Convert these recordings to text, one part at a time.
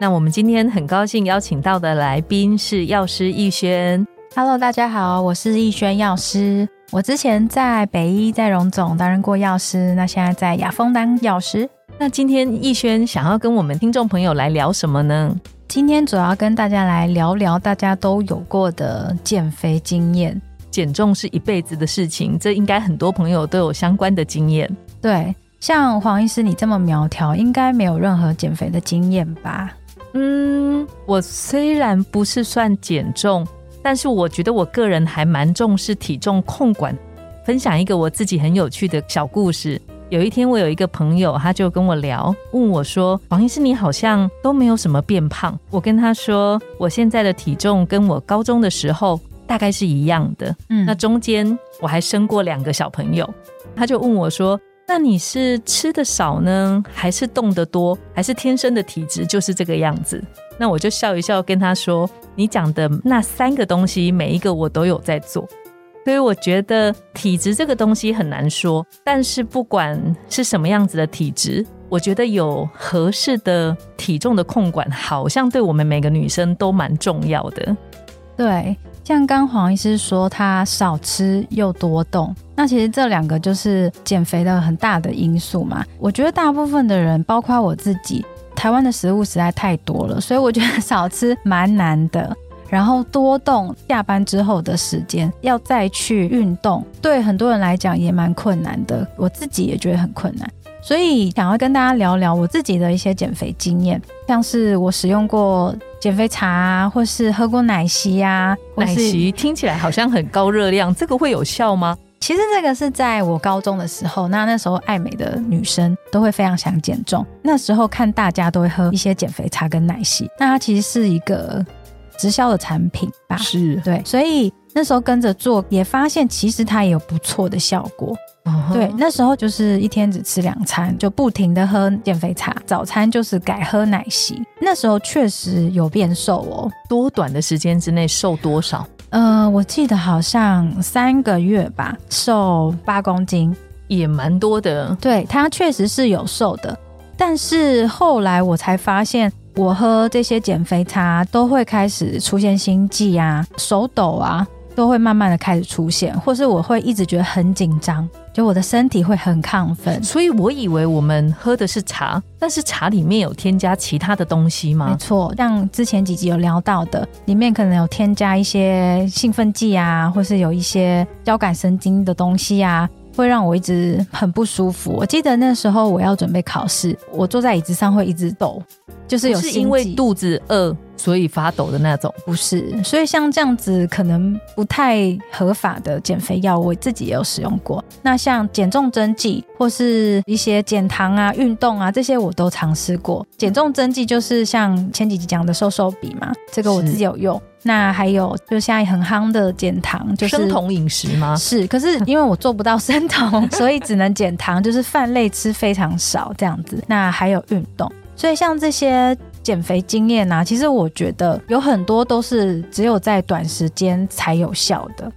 那我们今天很高兴邀请到的来宾是药师逸轩。Hello，大家好，我是逸轩药师。我之前在北医在荣总担任过药师，那现在在雅风当药师。那今天逸轩想要跟我们听众朋友来聊什么呢？今天主要跟大家来聊聊大家都有过的减肥经验。减重是一辈子的事情，这应该很多朋友都有相关的经验。对，像黄医师你这么苗条，应该没有任何减肥的经验吧？嗯，我虽然不是算减重，但是我觉得我个人还蛮重视体重控管。分享一个我自己很有趣的小故事。有一天，我有一个朋友，他就跟我聊，问我说：“王医师，你好像都没有什么变胖。”我跟他说：“我现在的体重跟我高中的时候大概是一样的。”嗯，那中间我还生过两个小朋友。他就问我说。那你是吃的少呢，还是动得多，还是天生的体质就是这个样子？那我就笑一笑，跟他说：“你讲的那三个东西，每一个我都有在做。”所以我觉得体质这个东西很难说，但是不管是什么样子的体质，我觉得有合适的体重的控管，好像对我们每个女生都蛮重要的。对。像刚黄医师说，他少吃又多动，那其实这两个就是减肥的很大的因素嘛。我觉得大部分的人，包括我自己，台湾的食物实在太多了，所以我觉得少吃蛮难的。然后多动，下班之后的时间要再去运动，对很多人来讲也蛮困难的。我自己也觉得很困难。所以想要跟大家聊聊我自己的一些减肥经验，像是我使用过减肥茶啊，或是喝过奶昔啊。奶昔听起来好像很高热量，这个会有效吗？其实这个是在我高中的时候，那那时候爱美的女生都会非常想减重，那时候看大家都会喝一些减肥茶跟奶昔，那它其实是一个直销的产品吧？是对，所以那时候跟着做，也发现其实它也有不错的效果。对，那时候就是一天只吃两餐，就不停的喝减肥茶，早餐就是改喝奶昔。那时候确实有变瘦哦，多短的时间之内瘦多少？呃，我记得好像三个月吧，瘦八公斤，也蛮多的。对，它确实是有瘦的，但是后来我才发现，我喝这些减肥茶都会开始出现心悸啊、手抖啊。都会慢慢的开始出现，或是我会一直觉得很紧张，就我的身体会很亢奋。所以我以为我们喝的是茶，但是茶里面有添加其他的东西吗？没错，像之前几集有聊到的，里面可能有添加一些兴奋剂啊，或是有一些交感神经的东西啊，会让我一直很不舒服。我记得那时候我要准备考试，我坐在椅子上会一直抖，就是有是因为肚子饿。所以发抖的那种不是，所以像这样子可能不太合法的减肥药，我自己也有使用过。那像减重针剂或是一些减糖啊、运动啊这些我都尝试过。减重针剂就是像前几集讲的瘦瘦笔嘛，这个我自己有用。那还有就现在很夯的减糖，就是生酮饮食吗？是，可是因为我做不到生酮，所以只能减糖，就是饭类吃非常少这样子。那还有运动，所以像这些。减肥经验啊，其实我觉得有很多都是只有在短时间才有效的。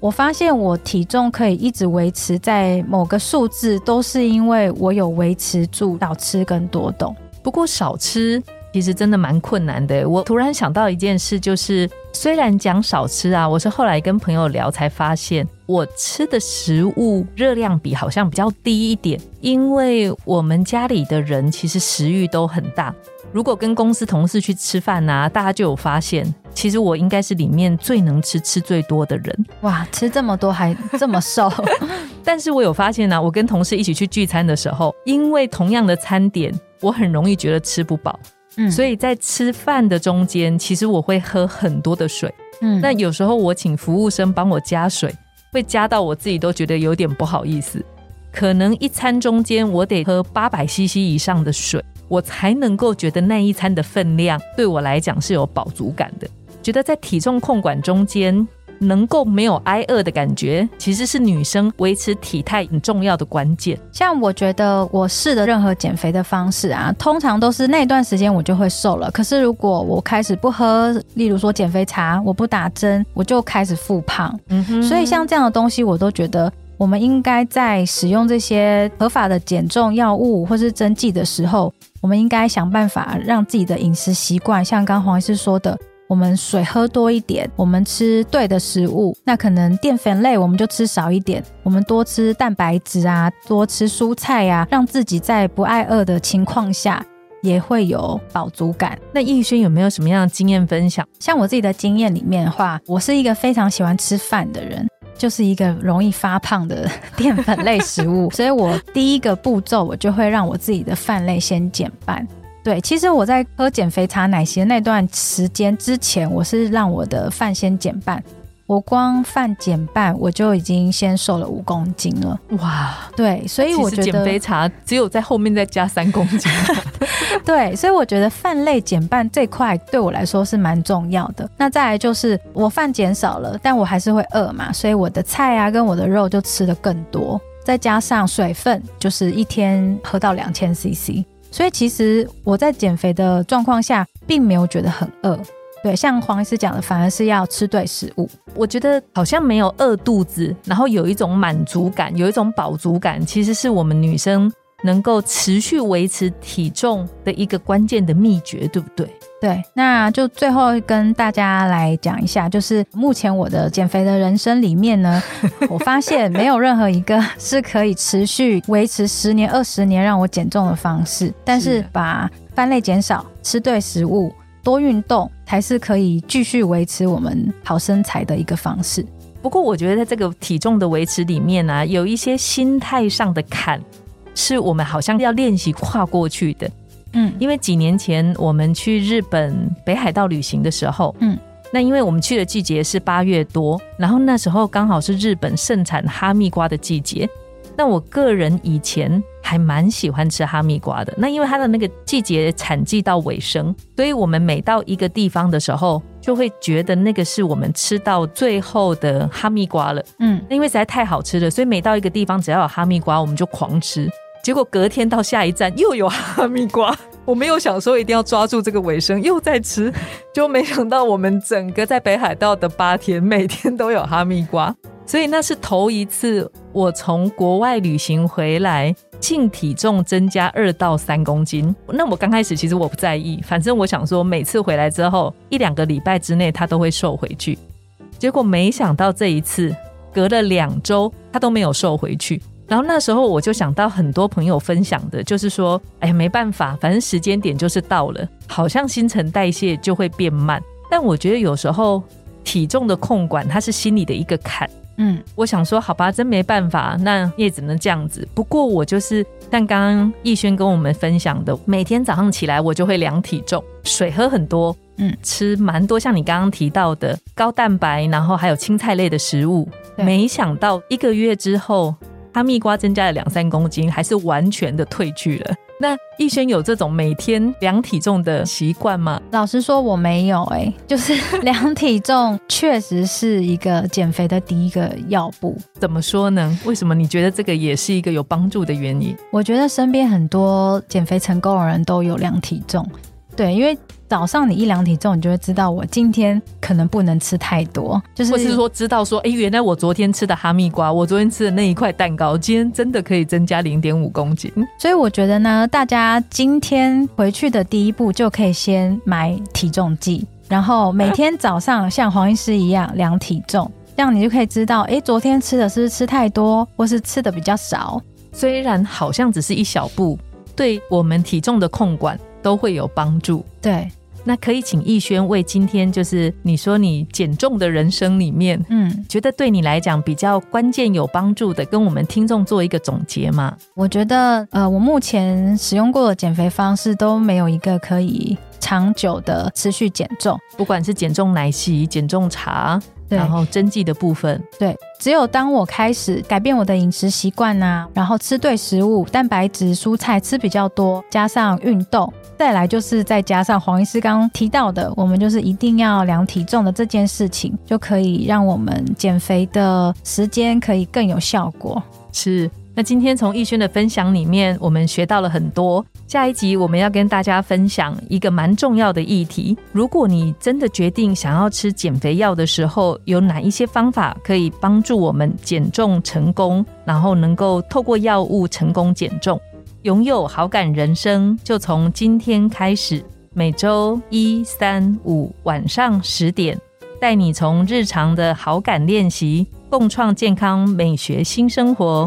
我发现我体重可以一直维持在某个数字，都是因为我有维持住少吃跟多动。不过少吃其实真的蛮困难的。我突然想到一件事，就是虽然讲少吃啊，我是后来跟朋友聊才发现，我吃的食物热量比好像比较低一点，因为我们家里的人其实食欲都很大。如果跟公司同事去吃饭呐，大家就有发现，其实我应该是里面最能吃、吃最多的人。哇，吃这么多还这么瘦，但是我有发现呢，我跟同事一起去聚餐的时候，因为同样的餐点，我很容易觉得吃不饱。嗯，所以在吃饭的中间，其实我会喝很多的水。嗯，那有时候我请服务生帮我加水，会加到我自己都觉得有点不好意思。可能一餐中间我得喝八百 CC 以上的水。我才能够觉得那一餐的分量对我来讲是有饱足感的。觉得在体重控管中间。能够没有挨饿的感觉，其实是女生维持体态很重要的关键。像我觉得我试的任何减肥的方式啊，通常都是那段时间我就会瘦了。可是如果我开始不喝，例如说减肥茶，我不打针，我就开始复胖。嗯哼。所以像这样的东西，我都觉得我们应该在使用这些合法的减重药物或是针剂的时候，我们应该想办法让自己的饮食习惯，像刚黄医师说的。我们水喝多一点，我们吃对的食物，那可能淀粉类我们就吃少一点，我们多吃蛋白质啊，多吃蔬菜呀，让自己在不爱饿的情况下也会有饱足感。那逸轩有没有什么样的经验分享？像我自己的经验里面的话，我是一个非常喜欢吃饭的人，就是一个容易发胖的淀粉类食物，所以我第一个步骤我就会让我自己的饭类先减半。对，其实我在喝减肥茶奶昔的那段时间之前，我是让我的饭先减半。我光饭减半，我就已经先瘦了五公斤了。哇，对，所以我觉得减肥茶只有在后面再加三公斤。对，所以我觉得饭类减半这块对我来说是蛮重要的。那再来就是我饭减少了，但我还是会饿嘛，所以我的菜啊跟我的肉就吃的更多，再加上水分，就是一天喝到两千 CC。所以其实我在减肥的状况下，并没有觉得很饿。对，像黄医师讲的，反而是要吃对食物。我觉得好像没有饿肚子，然后有一种满足感，有一种饱足感，其实是我们女生能够持续维持体重的一个关键的秘诀，对不对？对，那就最后跟大家来讲一下，就是目前我的减肥的人生里面呢，我发现没有任何一个是可以持续维持十年、二十年让我减重的方式。但是把饭类减少，吃对食物，多运动，才是可以继续维持我们好身材的一个方式。不过，我觉得在这个体重的维持里面呢，有一些心态上的坎，是我们好像要练习跨过去的。嗯，因为几年前我们去日本北海道旅行的时候，嗯，那因为我们去的季节是八月多，然后那时候刚好是日本盛产哈密瓜的季节。那我个人以前还蛮喜欢吃哈密瓜的。那因为它的那个季节产季到尾声，所以我们每到一个地方的时候，就会觉得那个是我们吃到最后的哈密瓜了。嗯，因为实在太好吃了，所以每到一个地方，只要有哈密瓜，我们就狂吃。结果隔天到下一站又有哈密瓜，我没有想说一定要抓住这个尾声又在吃，就没想到我们整个在北海道的八天每天都有哈密瓜，所以那是头一次我从国外旅行回来，净体重增加二到三公斤。那我刚开始其实我不在意，反正我想说每次回来之后一两个礼拜之内它都会瘦回去，结果没想到这一次隔了两周它都没有瘦回去。然后那时候我就想到很多朋友分享的，就是说，哎，没办法，反正时间点就是到了，好像新陈代谢就会变慢。但我觉得有时候体重的控管，它是心里的一个坎。嗯，我想说，好吧，真没办法，那也只能这样子。不过我就是像刚刚逸轩跟我们分享的，每天早上起来我就会量体重，水喝很多，嗯，吃蛮多，像你刚刚提到的高蛋白，然后还有青菜类的食物。没想到一个月之后。哈密瓜增加了两三公斤，还是完全的退去了。那逸轩有这种每天量体重的习惯吗？老实说，我没有。哎，就是量体重确实是一个减肥的第一个要步。怎么说呢？为什么你觉得这个也是一个有帮助的原因？我觉得身边很多减肥成功的人都有量体重。对，因为早上你一量体重，你就会知道我今天可能不能吃太多，就是或是说知道说，哎，原来我昨天吃的哈密瓜，我昨天吃的那一块蛋糕，今天真的可以增加零点五公斤。所以我觉得呢，大家今天回去的第一步就可以先买体重计，然后每天早上像黄医师一样量体重，这样你就可以知道，哎，昨天吃的是吃太多，或是吃的比较少。虽然好像只是一小步，对我们体重的控管。都会有帮助。对，那可以请逸轩为今天就是你说你减重的人生里面，嗯，觉得对你来讲比较关键有帮助的，跟我们听众做一个总结吗？我觉得，呃，我目前使用过的减肥方式都没有一个可以长久的持续减重，不管是减重奶昔、减重茶，然后针剂的部分，对，只有当我开始改变我的饮食习惯呐，然后吃对食物，蛋白质、蔬菜吃比较多，加上运动，再来就是再加上黄医师刚刚提到的，我们就是一定要量体重的这件事情，就可以让我们减肥的时间可以更有效果。是。那今天从逸轩的分享里面，我们学到了很多。下一集我们要跟大家分享一个蛮重要的议题：如果你真的决定想要吃减肥药的时候，有哪一些方法可以帮助我们减重成功，然后能够透过药物成功减重，拥有好感人生？就从今天开始，每周一、三、五晚上十点，带你从日常的好感练习，共创健康美学新生活。